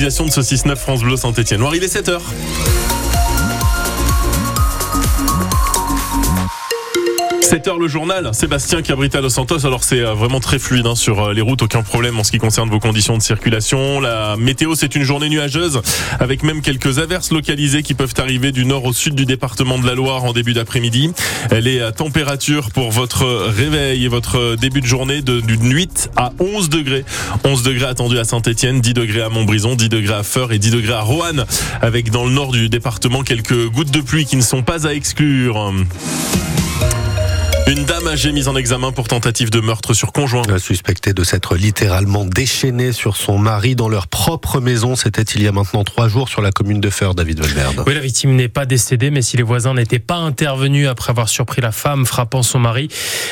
de ce 6-9 France Bleu Saint-Etienne. Noir, il est 7h. 7h le journal, Sébastien Cabrita Los Santos. Alors c'est euh, vraiment très fluide hein, sur euh, les routes, aucun problème en ce qui concerne vos conditions de circulation. La météo, c'est une journée nuageuse avec même quelques averses localisées qui peuvent arriver du nord au sud du département de la Loire en début d'après-midi. Les températures pour votre réveil et votre début de journée de, 8 à 11 degrés. 11 degrés attendus à Saint-Etienne, 10 degrés à Montbrison, 10 degrés à Feur et 10 degrés à Roanne avec dans le nord du département quelques gouttes de pluie qui ne sont pas à exclure. Une dame âgée mise en examen pour tentative de meurtre sur conjoint. Suspectée de s'être littéralement déchaînée sur son mari dans leur propre maison. C'était il y a maintenant trois jours sur la commune de Feur, David Valverde. Oui, la victime n'est pas décédée, mais si les voisins n'étaient pas intervenus après avoir surpris la femme frappant son mari,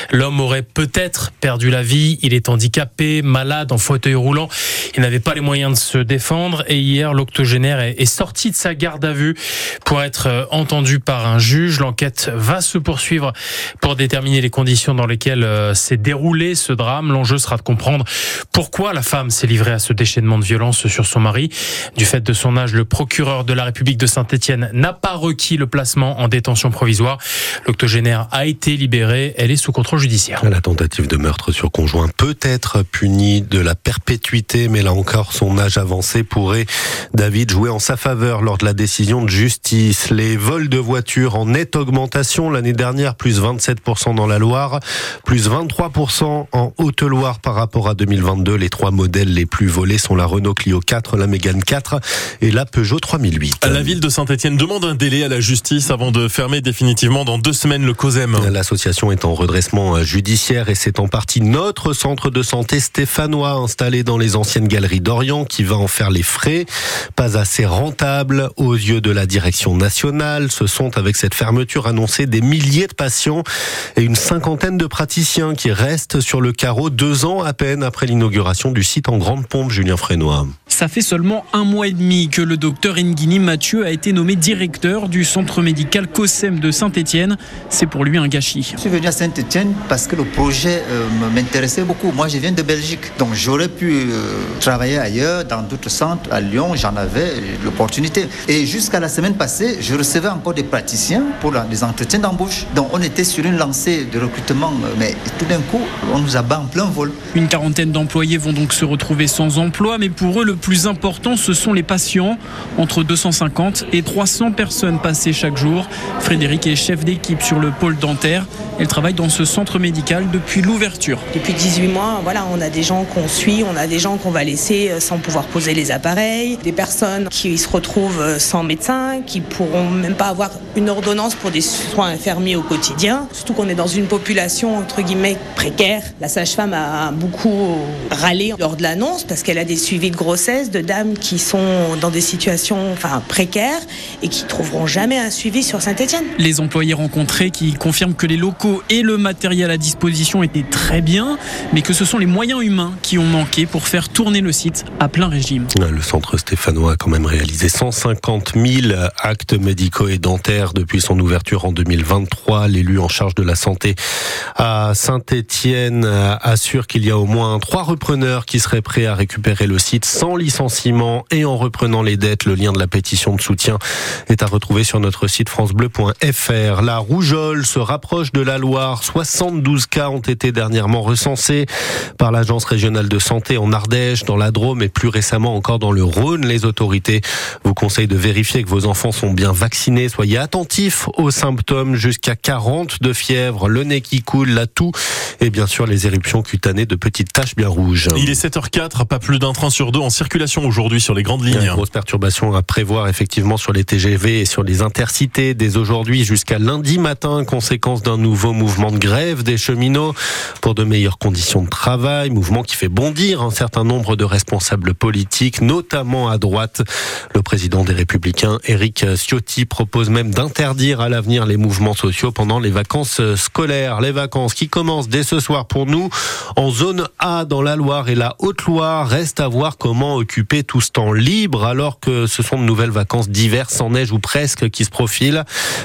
l'homme aurait peut-être perdu la vie. Il est handicapé, malade, en fauteuil roulant. Il n'avait pas les moyens de se défendre. Et hier, l'octogénaire est sorti de sa garde à vue pour être entendu par un juge. L'enquête va se poursuivre pour déterminer les conditions dans lesquelles euh, s'est déroulé ce drame. L'enjeu sera de comprendre pourquoi la femme s'est livrée à ce déchaînement de violence sur son mari. Du fait de son âge, le procureur de la République de Saint-Etienne n'a pas requis le placement en détention provisoire. L'octogénaire a été libérée. Elle est sous contrôle judiciaire. La tentative de meurtre sur conjoint peut être punie de la perpétuité, mais là encore, son âge avancé pourrait, David, jouer en sa faveur lors de la décision de justice. Les vols de voitures en nette augmentation l'année dernière, plus 27% dans la Loire, plus 23% en Haute-Loire par rapport à 2022. Les trois modèles les plus volés sont la Renault Clio 4, la Mégane 4 et la Peugeot 3008. La ville de Saint-Etienne demande un délai à la justice avant de fermer définitivement dans deux semaines le COSEM. L'association est en redressement judiciaire et c'est en partie notre centre de santé stéphanois installé dans les anciennes galeries d'Orient qui va en faire les frais. Pas assez rentable aux yeux de la direction nationale. Ce sont avec cette fermeture annoncée des milliers de patients et une cinquantaine de praticiens qui restent sur le carreau deux ans à peine après l'inauguration du site en grande pompe, Julien Frénois. Ça fait seulement un mois et demi que le docteur Nguini Mathieu a été nommé directeur du centre médical COSEM de Saint-Etienne. C'est pour lui un gâchis. Je suis venu à Saint-Etienne parce que le projet euh, m'intéressait beaucoup. Moi, je viens de Belgique. Donc, j'aurais pu euh, travailler ailleurs, dans d'autres centres. À Lyon, j'en avais l'opportunité. Et jusqu'à la semaine passée, je recevais encore des praticiens pour des entretiens d'embauche. Donc, on était sur une lancée de recrutement, mais tout d'un coup, on nous abat en plein vol. Une quarantaine d'employés vont donc se retrouver sans emploi, mais pour eux, le plus important, ce sont les patients. Entre 250 et 300 personnes passées chaque jour. Frédéric est chef d'équipe sur le pôle dentaire. Elle travaille dans ce centre médical depuis l'ouverture. Depuis 18 mois, voilà, on a des gens qu'on suit, on a des gens qu'on va laisser euh, sans pouvoir poser les appareils, des personnes qui se retrouvent euh, sans médecin, qui pourront même pas avoir une ordonnance pour des soins infirmiers au quotidien. Surtout qu'on est dans une population entre guillemets précaire. La sage-femme a beaucoup râlé lors de l'annonce parce qu'elle a des suivis de grossesse de dames qui sont dans des situations enfin précaires et qui trouveront jamais un suivi sur Saint-Étienne. Les employés rencontrés qui confirment que les locaux et le matériel à disposition étaient très bien, mais que ce sont les moyens humains qui ont manqué pour faire tourner le site à plein régime. Le centre stéphanois a quand même réalisé 150 000 actes médicaux et dentaires depuis son ouverture en 2023. L'élu en charge de la santé à Saint-Étienne assure qu'il y a au moins trois repreneurs qui seraient prêts à récupérer le site sans licenciement et en reprenant les dettes. Le lien de la pétition de soutien est à retrouver sur notre site francebleu.fr. La rougeole se rapproche de la Loire. 72 cas ont été dernièrement recensés par l'Agence régionale de santé en Ardèche, dans la Drôme et plus récemment encore dans le Rhône. Les autorités vous conseillent de vérifier que vos enfants sont bien vaccinés. Soyez attentifs aux symptômes jusqu'à 40 de fièvre, le nez qui coule, la toux et bien sûr les éruptions cutanées de petites taches bien rouges. Il est 7h04, pas plus d'un train sur deux en circulation aujourd'hui sur les grandes lignes. Une grosse perturbation à prévoir effectivement sur les TGV et sur les intercités dès aujourd'hui jusqu'à lundi matin, conséquence d'un nouveau mouvement de grève des cheminots pour de meilleures conditions de travail, mouvement qui fait bondir un certain nombre de responsables politiques, notamment à droite. Le président des Républicains, Éric Ciotti, propose même d'interdire à l'avenir les mouvements sociaux pendant les vacances scolaires, les vacances qui commencent dès ce soir pour nous en zone A dans la Loire et la Haute-Loire. Reste à voir comment occuper tout ce temps libre alors que ce sont de nouvelles vacances diverses en neige ou presque qui se profilent.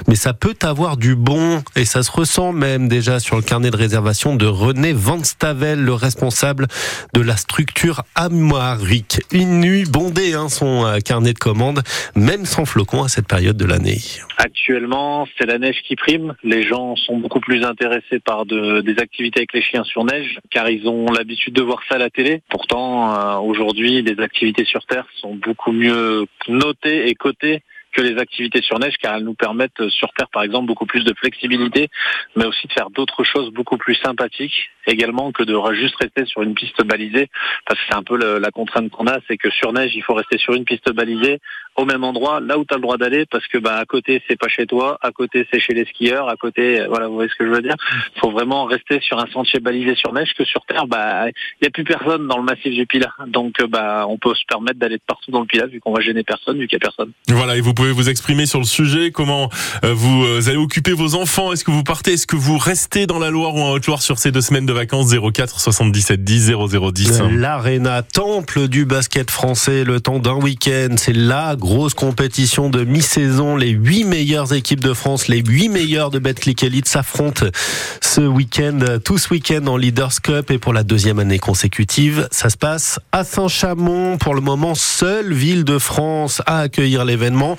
Mais ça peut avoir du bon et ça se ressent même déjà sur le carnet de réservation de René Van Stavel, le responsable de la structure Amoiric. Une nuit bondée, hein, son euh, carnet de commandes, même sans flocons à cette période de l'année. Actuellement, c'est la neige qui prime. Les gens sont beaucoup plus intéressés par de, des activités avec les chiens sur neige, car ils ont l'habitude de voir ça à la télé. Pourtant, euh, aujourd'hui, les activités sur Terre sont beaucoup mieux notées et cotées que les activités sur neige, car elles nous permettent euh, sur Terre, par exemple, beaucoup plus de flexibilité, mais aussi de faire d'autres choses beaucoup plus sympathiques, également que de juste rester sur une piste balisée, parce que c'est un peu la contrainte qu'on a, c'est que sur neige, il faut rester sur une piste balisée, au même endroit, là où tu as le droit d'aller, parce que bah à côté c'est pas chez toi, à côté c'est chez les skieurs, à côté, euh, voilà, vous voyez ce que je veux dire. Faut vraiment rester sur un sentier balisé sur neige que sur terre, bah il y a plus personne dans le massif du Pilat, donc euh, bah on peut se permettre d'aller de partout dans le Pilat vu qu'on va gêner personne, vu qu'il y a personne. Voilà, vous exprimer sur le sujet. Comment euh, vous allez occuper vos enfants Est-ce que vous partez Est-ce que vous restez dans la Loire ou en Haute-Loire sur ces deux semaines de vacances? 04 77 10 0010 L'Arena, temple du basket français, le temps d'un week-end, c'est la grosse compétition de mi-saison. Les huit meilleures équipes de France, les huit meilleures de Betclic Elite s'affrontent ce week-end, tout ce week-end en Leaders Cup et pour la deuxième année consécutive. Ça se passe à Saint-Chamond. Pour le moment, seule ville de France à accueillir l'événement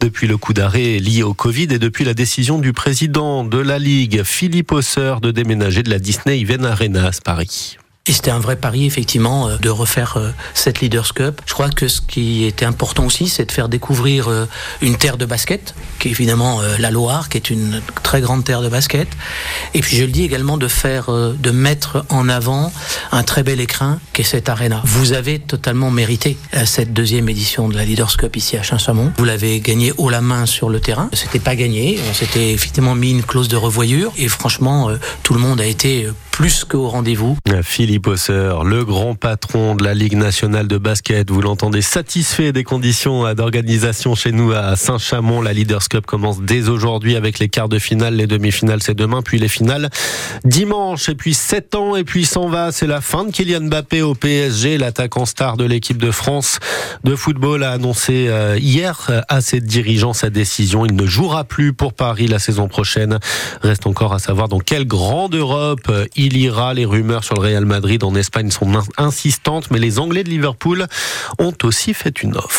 depuis le coup d'arrêt lié au Covid et depuis la décision du président de la Ligue, Philippe Osseur, de déménager de la Disney Event Arena à Paris. Et c'était un vrai pari, effectivement, euh, de refaire euh, cette Leaders Cup. Je crois que ce qui était important aussi, c'est de faire découvrir euh, une terre de basket, qui est évidemment la Loire, qui est une très grande terre de basket. Et puis, je le dis également, de faire, de mettre en avant un très bel écrin, qui est cette arena. Vous avez totalement mérité cette deuxième édition de la Leaders Cup ici à Chain-Samon. Vous l'avez gagné haut la main sur le terrain. C'était pas gagné. On s'était effectivement mis une clause de revoyure. Et franchement, tout le monde a été plus qu'au rendez-vous. Philippe Osseur, le grand patron de la Ligue nationale de basket, vous l'entendez satisfait des conditions d'organisation chez nous à Saint-Chamond. La Leaders Cup commence dès aujourd'hui avec les quarts de finale, les demi-finales c'est demain, puis les finales dimanche. Et puis 7 ans et puis s'en va, c'est la fin de Kylian Mbappé au PSG, l'attaquant star de l'équipe de France de football a annoncé euh, hier à ses dirigeants sa décision. Il ne jouera plus pour Paris la saison prochaine. Reste encore à savoir dans quelle grande Europe il il ira. Les rumeurs sur le Real Madrid en Espagne sont insistantes, mais les Anglais de Liverpool ont aussi fait une offre.